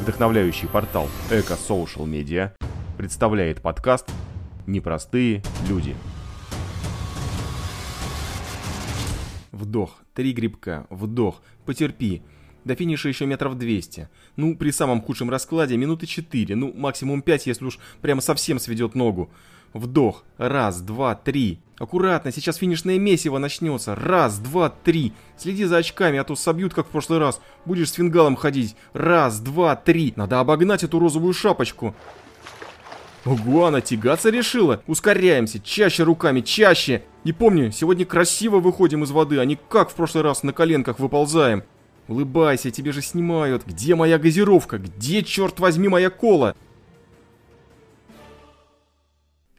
Вдохновляющий портал Эко Social Media представляет подкаст «Непростые люди». Вдох, три грибка, вдох, потерпи. До финиша еще метров 200. Ну, при самом худшем раскладе минуты 4, ну, максимум 5, если уж прямо совсем сведет ногу. Вдох, раз, два, три. Аккуратно, сейчас финишное месиво начнется. Раз, два, три. Следи за очками, а то собьют, как в прошлый раз. Будешь с фингалом ходить. Раз, два, три. Надо обогнать эту розовую шапочку. Ого, она тягаться решила. Ускоряемся, чаще руками, чаще. Не помню, сегодня красиво выходим из воды, а не как в прошлый раз на коленках выползаем. Улыбайся, тебе же снимают. Где моя газировка? Где, черт возьми, моя кола?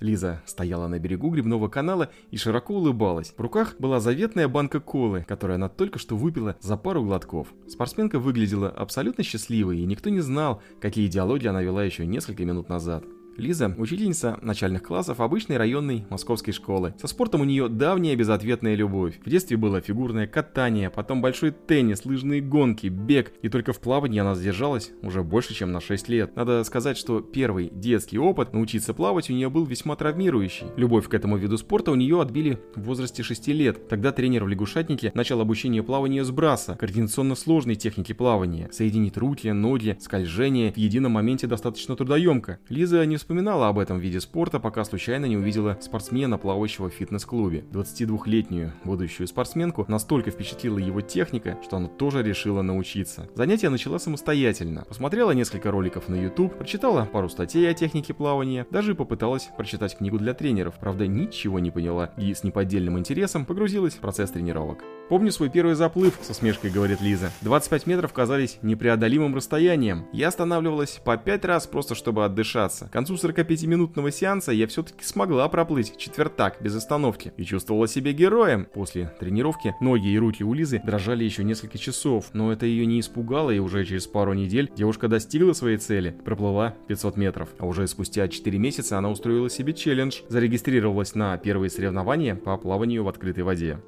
Лиза стояла на берегу грибного канала и широко улыбалась. В руках была заветная банка колы, которую она только что выпила за пару глотков. Спортсменка выглядела абсолютно счастливой, и никто не знал, какие диалоги она вела еще несколько минут назад. Лиза – учительница начальных классов обычной районной московской школы. Со спортом у нее давняя безответная любовь. В детстве было фигурное катание, потом большой теннис, лыжные гонки, бег. И только в плавании она задержалась уже больше, чем на 6 лет. Надо сказать, что первый детский опыт научиться плавать у нее был весьма травмирующий. Любовь к этому виду спорта у нее отбили в возрасте 6 лет. Тогда тренер в лягушатнике начал обучение плаванию с браса, координационно сложной техники плавания. Соединить руки, ноги, скольжение в едином моменте достаточно трудоемко. Лиза не вспоминала об этом виде спорта, пока случайно не увидела спортсмена, плавающего в фитнес-клубе. 22-летнюю будущую спортсменку настолько впечатлила его техника, что она тоже решила научиться. Занятие начала самостоятельно. Посмотрела несколько роликов на YouTube, прочитала пару статей о технике плавания, даже попыталась прочитать книгу для тренеров. Правда, ничего не поняла и с неподдельным интересом погрузилась в процесс тренировок. Помню свой первый заплыв, со смешкой говорит Лиза. 25 метров казались непреодолимым расстоянием. Я останавливалась по 5 раз просто чтобы отдышаться. К концу 45-минутного сеанса я все-таки смогла проплыть четвертак без остановки и чувствовала себя героем. После тренировки ноги и руки у Лизы дрожали еще несколько часов, но это ее не испугало и уже через пару недель девушка достигла своей цели, проплыла 500 метров. А уже спустя 4 месяца она устроила себе челлендж, зарегистрировалась на первые соревнования по плаванию в открытой воде.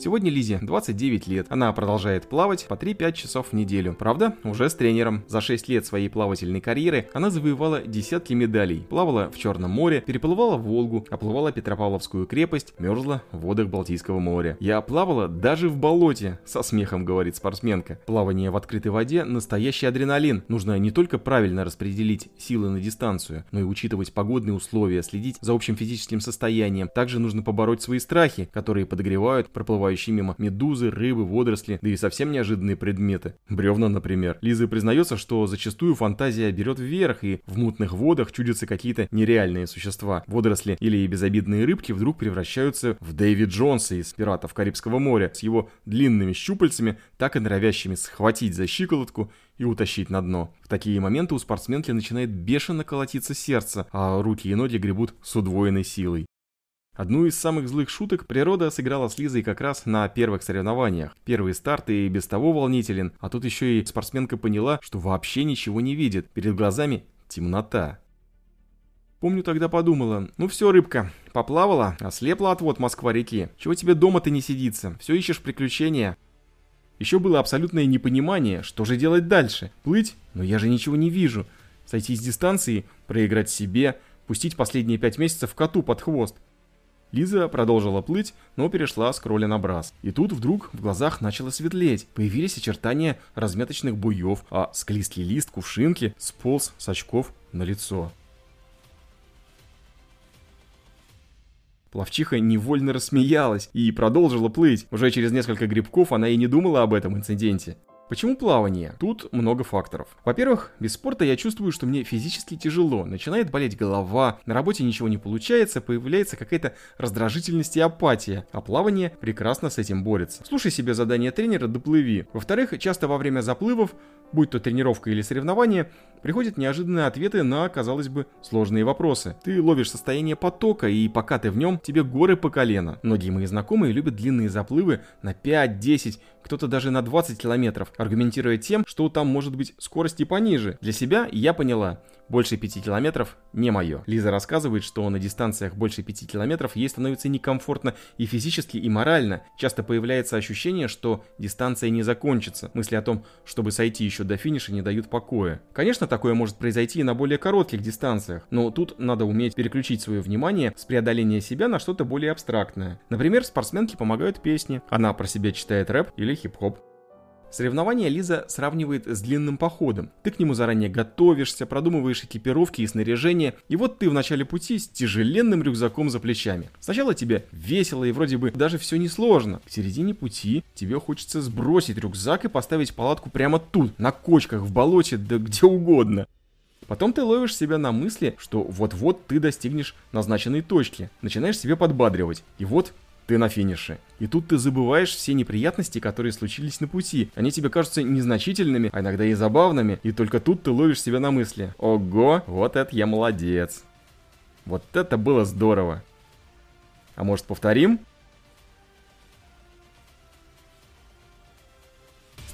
Сегодня Лизе 29 лет. Она продолжает плавать по 3-5 часов в неделю. Правда, уже с тренером. За 6 лет своей плавательной карьеры она завоевала десятки медалей. Плавала в Черном море, переплывала Волгу, оплывала Петропавловскую крепость, мерзла в водах Балтийского моря. Я плавала даже в болоте, со смехом говорит спортсменка. Плавание в открытой воде – настоящий адреналин. Нужно не только правильно распределить силы на дистанцию, но и учитывать погодные условия, следить за общим физическим состоянием. Также нужно побороть свои страхи, которые подогревают проплывающие проплывающие мимо медузы, рыбы, водоросли, да и совсем неожиданные предметы. Бревна, например. Лиза признается, что зачастую фантазия берет вверх, и в мутных водах чудятся какие-то нереальные существа. Водоросли или безобидные рыбки вдруг превращаются в Дэви Джонса из «Пиратов Карибского моря» с его длинными щупальцами, так и норовящими схватить за щиколотку и утащить на дно. В такие моменты у спортсменки начинает бешено колотиться сердце, а руки и ноги гребут с удвоенной силой. Одну из самых злых шуток природа сыграла с Лизой как раз на первых соревнованиях. Первый старт и без того волнителен, а тут еще и спортсменка поняла, что вообще ничего не видит. Перед глазами темнота. Помню, тогда подумала, ну все, рыбка, поплавала, ослепла от вод Москва-реки. Чего тебе дома-то не сидится? Все ищешь приключения. Еще было абсолютное непонимание, что же делать дальше. Плыть? Но я же ничего не вижу. Сойти с дистанции, проиграть себе, пустить последние пять месяцев коту под хвост. Лиза продолжила плыть, но перешла с кроля на брас. И тут вдруг в глазах начало светлеть. Появились очертания разметочных буев, а склизкий лист кувшинки сполз с очков на лицо. Плавчиха невольно рассмеялась и продолжила плыть. Уже через несколько грибков она и не думала об этом инциденте. Почему плавание? Тут много факторов. Во-первых, без спорта я чувствую, что мне физически тяжело. Начинает болеть голова, на работе ничего не получается, появляется какая-то раздражительность и апатия. А плавание прекрасно с этим борется. Слушай себе задание тренера, доплыви. Во-вторых, часто во время заплывов, будь то тренировка или соревнование, приходят неожиданные ответы на, казалось бы, сложные вопросы. Ты ловишь состояние потока, и пока ты в нем, тебе горы по колено. Многие мои знакомые любят длинные заплывы на 5, 10, кто-то даже на 20 километров, аргументируя тем, что там может быть скорости пониже. Для себя я поняла, Больше 5 километров не мое. Лиза рассказывает, что на дистанциях больше 5 километров ей становится некомфортно и физически, и морально. Часто появляется ощущение, что дистанция не закончится. Мысли о том, чтобы сойти еще до финиша, не дают покоя. Конечно, такое может произойти и на более коротких дистанциях, но тут надо уметь переключить свое внимание с преодоления себя на что-то более абстрактное. Например, спортсменке помогают песни. Она про себя читает рэп или хип-хоп. Соревнования Лиза сравнивает с длинным походом. Ты к нему заранее готовишься, продумываешь экипировки и снаряжение, и вот ты в начале пути с тяжеленным рюкзаком за плечами. Сначала тебе весело и вроде бы даже все несложно. К середине пути тебе хочется сбросить рюкзак и поставить палатку прямо тут, на кочках, в болоте, да где угодно. Потом ты ловишь себя на мысли, что вот-вот ты достигнешь назначенной точки, начинаешь себе подбадривать, и вот ты на финише. И тут ты забываешь все неприятности, которые случились на пути. Они тебе кажутся незначительными, а иногда и забавными. И только тут ты ловишь себя на мысли. Ого, вот это я молодец. Вот это было здорово. А может повторим?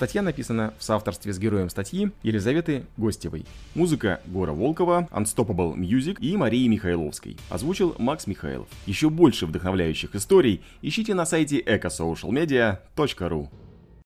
Статья написана в соавторстве с героем статьи Елизаветы Гостевой. Музыка Гора Волкова, Unstoppable Music и Марии Михайловской. Озвучил Макс Михайлов. Еще больше вдохновляющих историй ищите на сайте ecosocialmedia.ru.